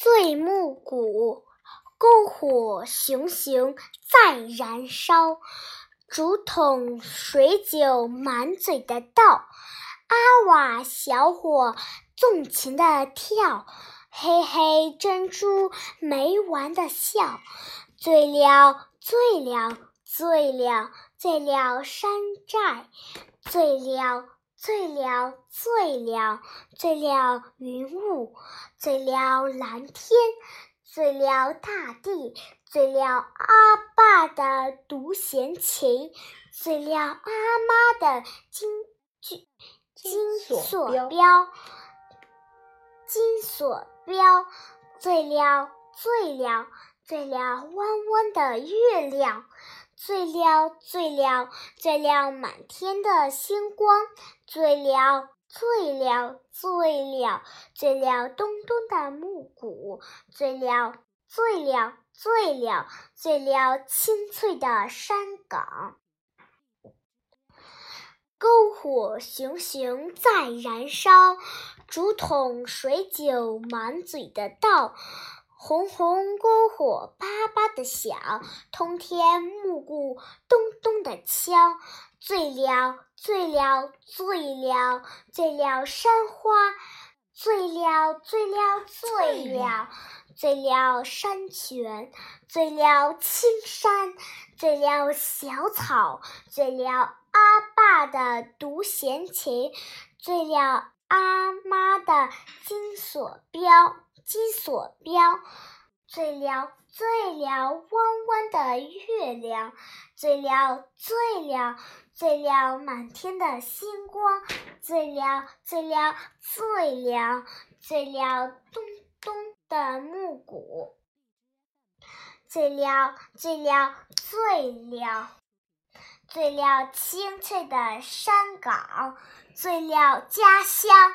醉暮鼓，篝火熊熊在燃烧，竹筒水酒满嘴的倒，阿瓦小伙纵情的跳，嘿嘿珍珠没完的笑，醉了醉了醉了醉了山寨，醉了。醉了，醉了，醉了云雾，醉了蓝天，醉了大地，醉了阿爸的独弦琴，醉了阿妈的金金金锁标，金锁标，醉了，醉了，醉了弯弯的月亮。醉了，醉了，醉了满天的星光；醉了，醉了，醉了，醉了咚咚的木鼓；醉了，醉了，醉了，醉了清脆的山岗。篝火熊熊在燃烧，竹筒水酒满嘴的倒。红红篝火叭叭的响，通天木鼓咚咚的敲。醉了，醉了，醉了，醉了山花；醉了，醉了，醉了，醉了山泉；醉了青山；醉了小草；醉了阿爸的独弦琴；醉了阿妈的金锁标。金锁标，醉了醉了弯弯的月亮，醉了醉了醉了满天的星光，醉了醉了醉了醉了咚咚的木鼓，醉了醉了醉了醉了清脆的山岗，醉了家乡。